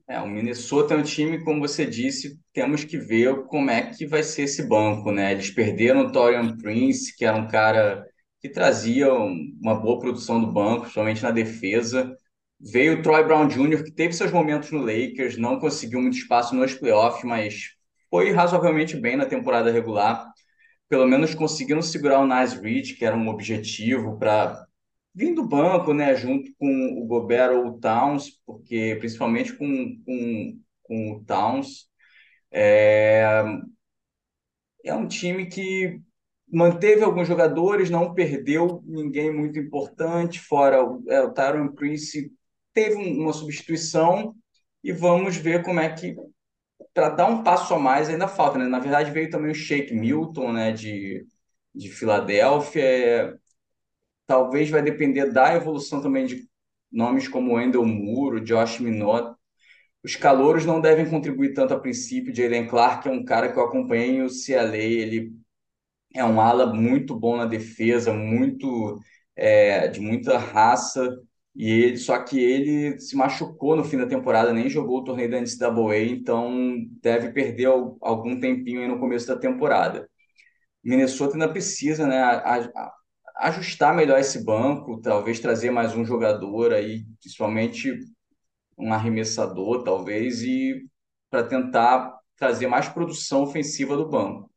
É, o Minnesota é um time, como você disse, temos que ver como é que vai ser esse banco, né? Eles perderam o Torian Prince, que era um cara que trazia uma boa produção do banco, principalmente na defesa. Veio o Troy Brown Jr., que teve seus momentos no Lakers, não conseguiu muito espaço nos playoffs, mas foi razoavelmente bem na temporada regular. Pelo menos conseguiram segurar o Nice Reed, que era um objetivo para vir do banco, né, junto com o Gobert ou o Towns, porque principalmente com, com, com o Towns. É, é um time que manteve alguns jogadores, não perdeu ninguém muito importante, fora o, é, o Tyron Prince teve uma substituição e vamos ver como é que para dar um passo a mais ainda falta, né? Na verdade veio também o Shake Milton, né, de, de Filadélfia. Talvez vai depender da evolução também de nomes como Wendell Moore, Josh Minot. Os calouros não devem contribuir tanto a princípio. Jalen Clark é um cara que eu acompanhei o CLA, ele é um ala muito bom na defesa, muito é, de muita raça. E ele, só que ele se machucou no fim da temporada, nem jogou o torneio da NCAA, então deve perder algum tempinho aí no começo da temporada. Minnesota ainda precisa, né, ajustar melhor esse banco, talvez trazer mais um jogador aí, principalmente um arremessador, talvez, e para tentar trazer mais produção ofensiva do banco.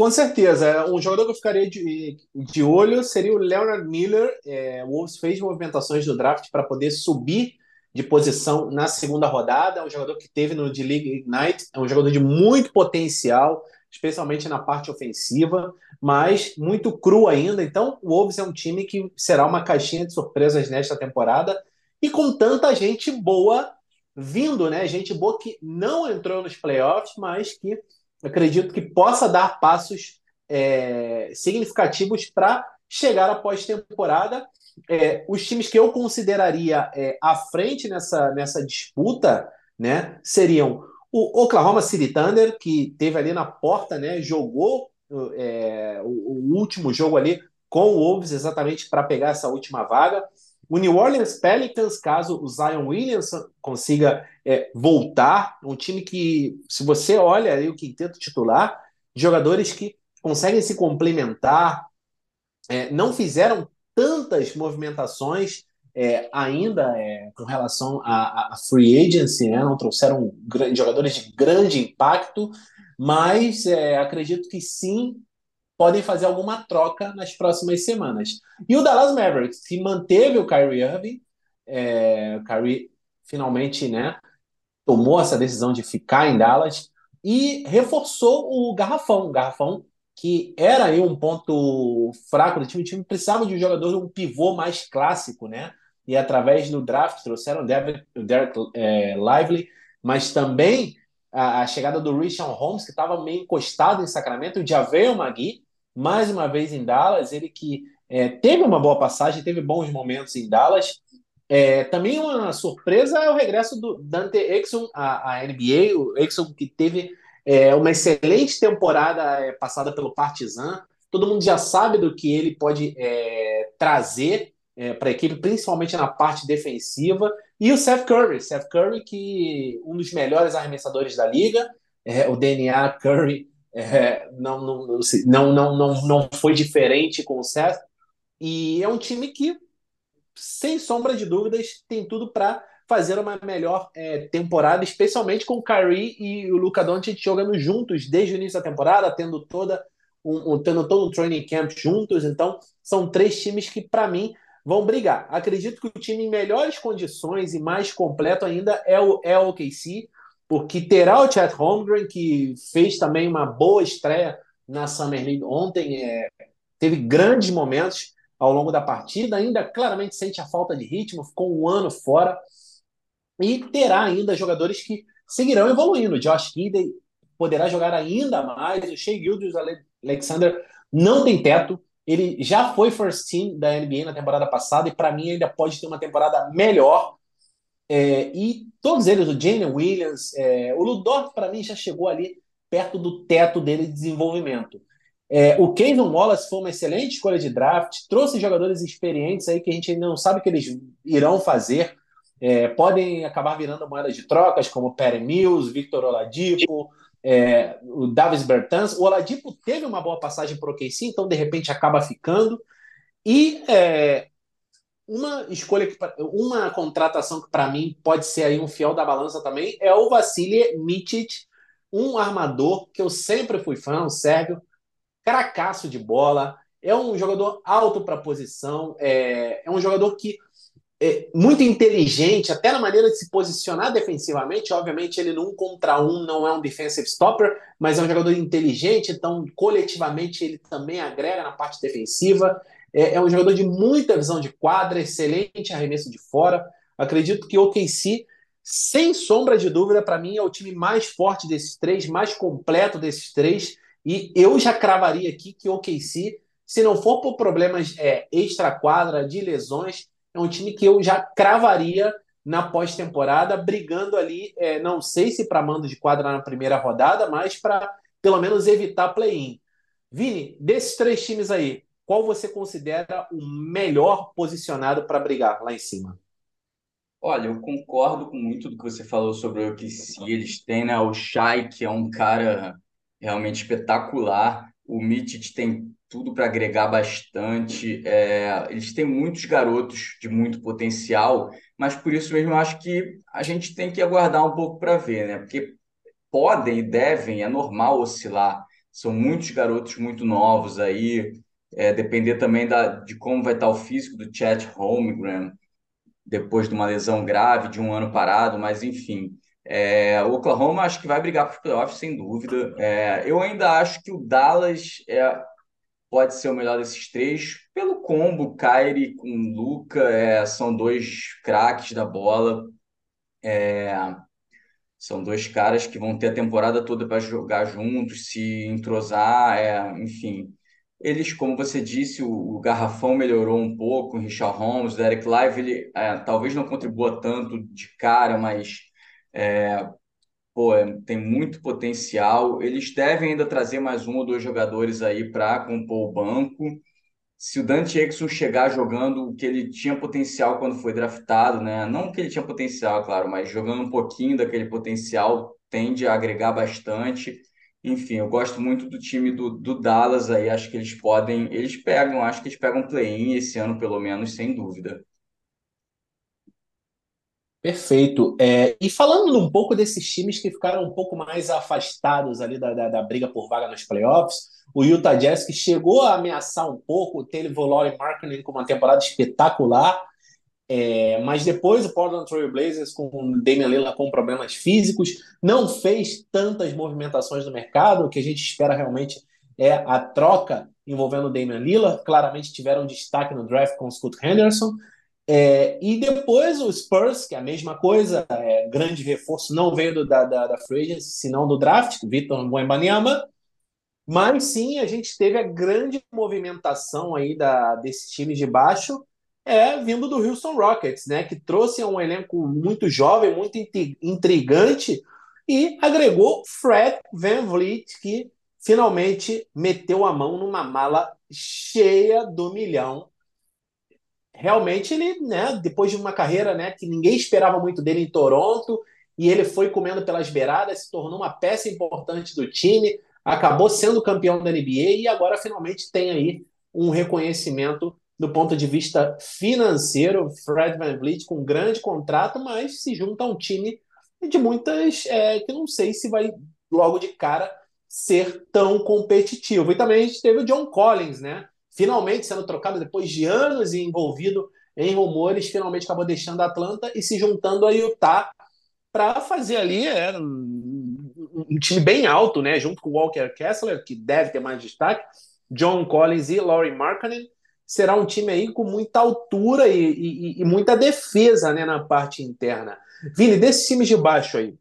Com certeza. Um jogador que eu ficaria de, de olho seria o Leonard Miller. É, o Wolves fez movimentações do draft para poder subir de posição na segunda rodada. É um jogador que teve no D-League Ignite. É um jogador de muito potencial, especialmente na parte ofensiva, mas muito cru ainda. Então, o Wolves é um time que será uma caixinha de surpresas nesta temporada. E com tanta gente boa vindo, né? Gente boa que não entrou nos playoffs, mas que acredito que possa dar passos é, significativos para chegar à pós-temporada. É, os times que eu consideraria é, à frente nessa, nessa disputa né, seriam o Oklahoma City Thunder, que teve ali na porta, né, jogou é, o, o, último jogo ali com o Wolves exatamente para pegar essa última vaga. O New Orleans Pelicans, caso o Zion Williamson consiga é, voltar, um time que, se você olha aí o quinteto titular, jogadores que conseguem se complementar, é, não fizeram tantas movimentações é, ainda é, com relação à, free agency, né? não trouxeram jogadores de grande impacto, mas é, acredito que sim podem fazer alguma troca nas próximas semanas. E o Dallas Mavericks, que manteve o Kyrie Irving, é, o Kyrie finalmente né, tomou essa decisão de ficar em Dallas e reforçou o garrafão, o garrafão que era aí um ponto fraco do time, o time precisava de um jogador, um pivô mais clássico, né? E através do draft trouxeram o Derek, é, Lively, mas também a, a, chegada do Richard Holmes, que estava meio encostado em Sacramento, o Magui, mais uma vez em Dallas, ele que é, teve uma boa passagem, teve bons momentos em Dallas, É, também uma surpresa é o regresso do Dante Exum à, à NBA, o Exum que teve é, uma excelente temporada é, passada pelo Partizan. Todo mundo já sabe do que ele pode é, trazer é, para a equipe, principalmente na parte defensiva. E o Seth Curry, Seth Curry que um dos melhores arremessadores da liga, é, o DNA Curry não, não, não, não, não, não foi diferente com o Seth. E é um time que sem sombra de dúvidas, tem tudo para fazer uma melhor é, temporada, especialmente com o Kyrie e o Luca Doncic jogando juntos desde o início da temporada, tendo toda um, um, tendo todo um training camp juntos. Então, são três times que, para mim, vão brigar. Acredito que o time em melhores condições e mais completo ainda é o, é o OKC, porque terá o Chet Holmgren, que fez também uma boa estreia na Summer League ontem, é, teve grandes momentos ao longo da partida, ainda claramente sente a falta de ritmo, ficou um ano fora e terá ainda jogadores que seguirão evoluindo. Josh Kidey poderá jogar ainda mais, o Shea Gildas Alexander não tem teto, ele já foi first team da NBA na temporada passada e para mim ainda pode ter uma temporada melhor. É, e todos eles, o Jane Williams, é, o Ludor para mim já chegou ali perto do teto dele de desenvolvimento. É, o Kevin Wallace foi uma excelente escolha de draft, trouxe jogadores experientes aí que a gente ainda não sabe o que eles irão fazer. É, podem acabar virando moedas de trocas, como Perry Mills, Victor Oladipo, é, o Davis Bertans. O Oladipo teve uma boa passagem para o KC, então de repente acaba ficando. E é, uma escolha, que, uma contratação que para mim pode ser aí um fiel da balança também é o Vasilij Micic, um armador que eu sempre fui fã, o Sérgio, cracaço de bola, é um jogador alto para posição, é, é um jogador que muito inteligente, até na maneira de se posicionar defensivamente. Obviamente, ele num contra um não é um defensive stopper, mas é um jogador inteligente, então coletivamente ele também agrega na parte defensiva. É, é um jogador de muita visão de quadra, excelente arremesso de fora. Acredito que o OKC, sem sombra de dúvida, para mim é o time mais forte desses três, mais completo desses três. E eu já cravaria aqui que o OKC, se não for por problemas é, extra-quadra, de lesões, é um time que eu já cravaria na pós-temporada, brigando ali, é, não sei se para mando de quadra na primeira rodada, mas para pelo menos evitar play-in. Vini, desses três times aí, qual você considera o melhor posicionado para brigar lá em cima? Olha, eu concordo com muito do que você falou sobre o OKC. Eles têm né, o Shai, que é um cara realmente espetacular. O Mitic tem tudo para agregar bastante. É, eles têm muitos garotos de muito potencial, mas por isso mesmo acho que a gente tem que aguardar um pouco para ver, né? Porque podem e devem, é normal oscilar. São muitos garotos muito novos aí, é, depender também da, de como vai estar o físico do Chet Holmgren depois de uma lesão grave, de um ano parado, mas enfim. É, o Oklahoma acho que vai brigar para os playoffs, sem dúvida. É, eu ainda acho que o Dallas é, pode ser o melhor desses três, pelo combo, Kyrie com Luca, é, são dois craques da bola. É, são dois caras que vão ter a temporada toda para jogar juntos, se entrosar, é, enfim. Eles, como você disse, o, o, garrafão melhorou um pouco, o Richard Holmes, o Derek Live, ele é, talvez não contribua tanto de cara, mas é, pô, é, tem muito potencial. Eles devem ainda trazer mais um ou dois jogadores aí para compor o banco. Se o Dante Exum chegar jogando o que ele tinha potencial quando foi draftado, né? Não que ele tinha potencial, claro, mas jogando um pouquinho daquele potencial, tende a agregar bastante. Enfim, eu gosto muito do time do, do Dallas aí. Acho que eles podem. Eles pegam, acho que eles pegam play-in esse ano, pelo menos, sem dúvida. Perfeito. É, e falando um pouco desses times que ficaram um pouco mais afastados ali da, da, da, briga por vaga nos playoffs, o Utah Jazz que chegou a ameaçar um pouco, teve o Laurie Markkinen com uma temporada espetacular, é, mas depois o Portland Trail Blazers com o Damian Lillard com problemas físicos não fez tantas movimentações no mercado, o que a gente espera realmente é a troca envolvendo o Damian Lillard, claramente tiveram destaque no draft com o Scott Henderson, é, e depois o Spurs, que é a mesma coisa, é, grande reforço, não veio do, da, da, da Free senão do draft, Vitor Mbanyama, mas sim a gente teve a grande movimentação aí da, desses times de baixo, é vindo do Houston Rockets, né? Que trouxe um elenco muito jovem, muito intrigante e agregou Fred Van Vliet, que finalmente meteu a mão numa mala cheia do milhão. Realmente ele, né, depois de uma carreira, né, que ninguém esperava muito dele em Toronto, e ele foi comendo pelas beiradas, se tornou uma peça importante do time, acabou sendo campeão da NBA e agora finalmente tem aí um reconhecimento do ponto de vista financeiro. Fred Van Vliet com um grande contrato, mas se junta a um time de muitas é, que não sei se vai logo de cara ser tão competitivo. E também a gente teve o John Collins, né? Finalmente sendo trocado depois de anos e envolvido em rumores, finalmente acabou deixando a Atlanta e se juntando a Utah para fazer ali é, um, time bem alto, né? Junto com Walker Kessler, que deve ter mais destaque, John Collins e Laurie Markkanen. Será um time aí com muita altura e, e, e muita defesa né, na parte interna. Vini, desses times de baixo aí,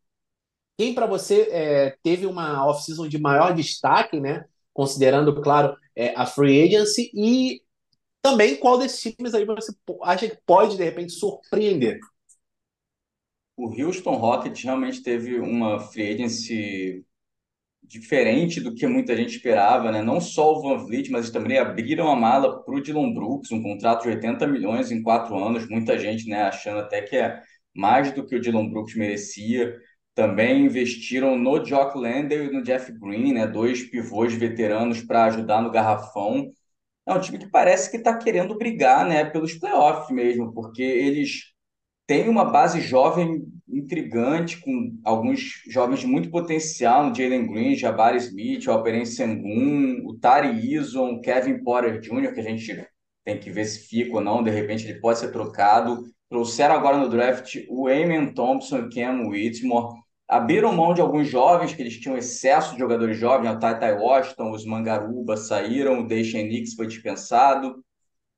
quem para você é, teve uma off-season de maior destaque, né? Considerando, claro, é, a free agency e também qual desses times aí você acha que pode de repente surpreender? O Houston Rockets realmente teve uma free agency diferente do que muita gente esperava, né? Não só o Van Vliet, mas também abriram a mala para o Dylan Brooks, um contrato de 80 milhões em quatro anos. Muita gente, né, achando até que é mais do que o Dylan Brooks merecia. Também investiram no Jock Landale e no Jeff Green, né? dois pivôs veteranos para ajudar no garrafão. É um time que parece que está querendo brigar né? pelos playoffs mesmo, porque eles têm uma base jovem intrigante, com alguns jovens de muito potencial, no Jalen Green, Jabari Smith, o Alperen Sengun, o Tari Eason, Kevin Porter Jr., que a gente tem que ver se fica ou não, de repente ele pode ser trocado. Trouxeram agora no draft o Eamon Thompson e Cam Whitmore abriram mão de alguns jovens, que eles tinham excesso de jogadores jovens, o Taitai Washington, os Mangaruba saíram, o Deixen Nix foi dispensado,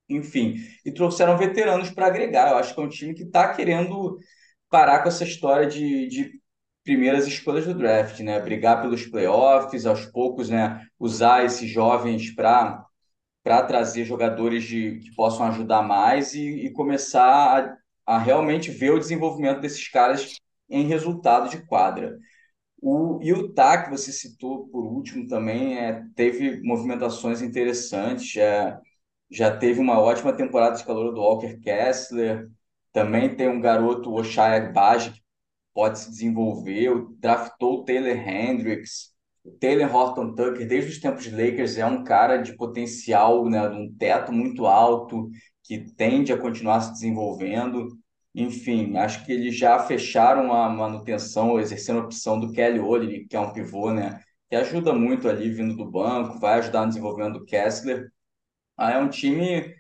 enfim, e trouxeram veteranos para agregar. Eu acho que é um time que está querendo parar com essa história de, de primeiras escolhas do draft, né? Brigar pelos playoffs, aos poucos, né? Usar esses jovens para para trazer jogadores de, que possam ajudar mais e, e começar a, a realmente ver o desenvolvimento desses caras em resultado de quadra. O Utah, que você citou por último também, é, teve movimentações interessantes, é, já teve uma ótima temporada de calor do Walker Kessler, também tem um garoto, Oshai Agbaji, que pode se desenvolver, draftou o Taylor Hendricks, o Taylor Horton Tucker, desde os tempos de Lakers, é um cara de potencial, né, de um teto muito alto, que tende a continuar se desenvolvendo. Enfim, acho que eles já fecharam a manutenção, exercendo a opção do Kelly Olynyk, que é um pivô, né? Que ajuda muito ali vindo do banco, vai ajudar no desenvolvimento do Kessler. Ah, é um time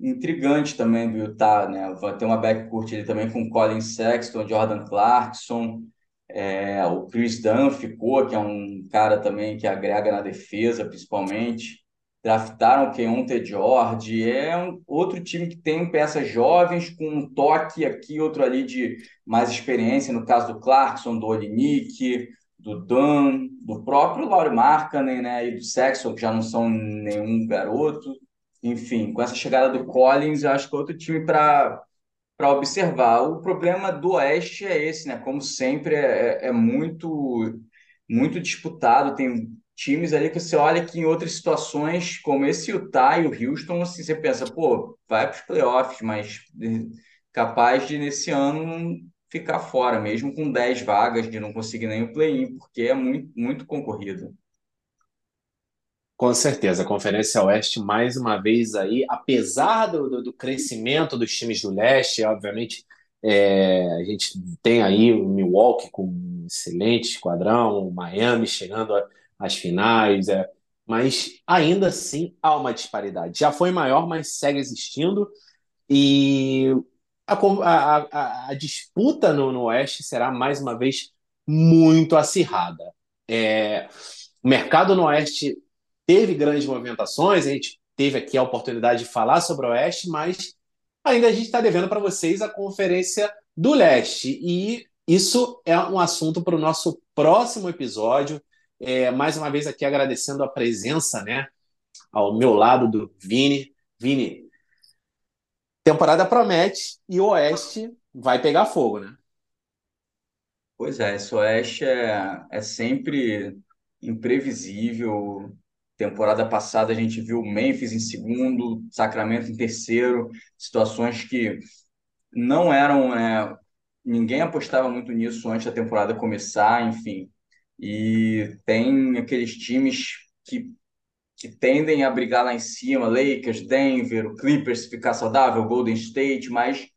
intrigante também do Utah, né? Vai ter uma backcourt ali também com Colin Sexton, Jordan Clarkson, é, o Chris Dunn ficou, que é um cara também que agrega na defesa, principalmente draftaram o Keontae George, é um outro time que tem peças jovens com um toque aqui, outro ali de mais experiência, no caso do Clarkson, do Olinick, do Dan, do próprio Laurie Markkanen, né, e do Sexton, que já não são nenhum garoto. Enfim, com essa chegada do Collins, eu acho que é outro time para para observar. O problema do Oeste é esse, né? Como sempre, é, é muito muito disputado, tem times ali que você olha que em outras situações, como esse Utah e o Houston, assim, você pensa, pô, vai para os playoffs, mas eh, capaz de nesse ano ficar fora, mesmo com 10 vagas, de não conseguir nem o play-in, porque é muito, muito concorrido. Com certeza, a Conferência Oeste, mais uma vez aí, apesar do, do, do crescimento dos times do leste, obviamente, é, a gente tem aí o Milwaukee com um excelente esquadrão, o Miami chegando a, as finais, é, mas ainda assim há uma disparidade. Já foi maior, mas segue existindo, e a, a, a, disputa no, no, Oeste será mais uma vez muito acirrada. É, o mercado no Oeste teve grandes movimentações, a gente teve aqui a oportunidade de falar sobre o Oeste, mas ainda a gente está devendo para vocês a Conferência do Leste. E isso é um assunto para o nosso próximo episódio. É, mais uma vez aqui agradecendo a presença, né, ao meu lado do Vini. Vini, Temporada promete e o Oeste vai pegar fogo, né? Pois é, esse Oeste é, é sempre imprevisível. Temporada passada a gente viu Memphis em segundo, Sacramento em terceiro, situações que não eram. É, ninguém apostava muito nisso antes da temporada começar, enfim. E tem aqueles times que, que tendem a brigar lá em cima, Lakers, Denver, o Clippers ficar saudável, Golden State, mas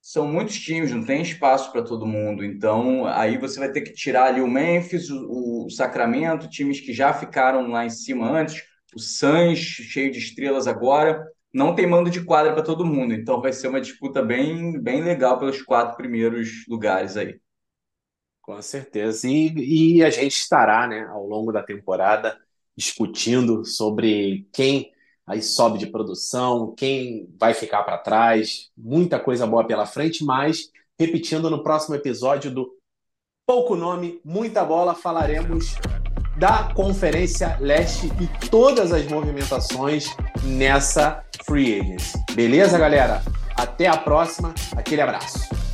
são muitos times, não tem espaço para todo mundo. Então, aí você vai ter que tirar ali o Memphis, o, o Sacramento, times que já ficaram lá em cima antes, o Suns, cheio de estrelas agora. Não tem mando de quadra para todo mundo, então vai ser uma disputa bem, bem legal pelos quatro primeiros lugares aí. Com certeza. E, e a gente estará, né, ao longo da temporada, discutindo sobre quem aí sobe de produção, quem vai ficar para trás, muita coisa boa pela frente, mas repetindo no próximo episódio do Pouco Nome, Muita Bola, falaremos da Conferência Leste e todas as movimentações nessa Free Agents. Beleza, galera? Até a próxima, aquele abraço.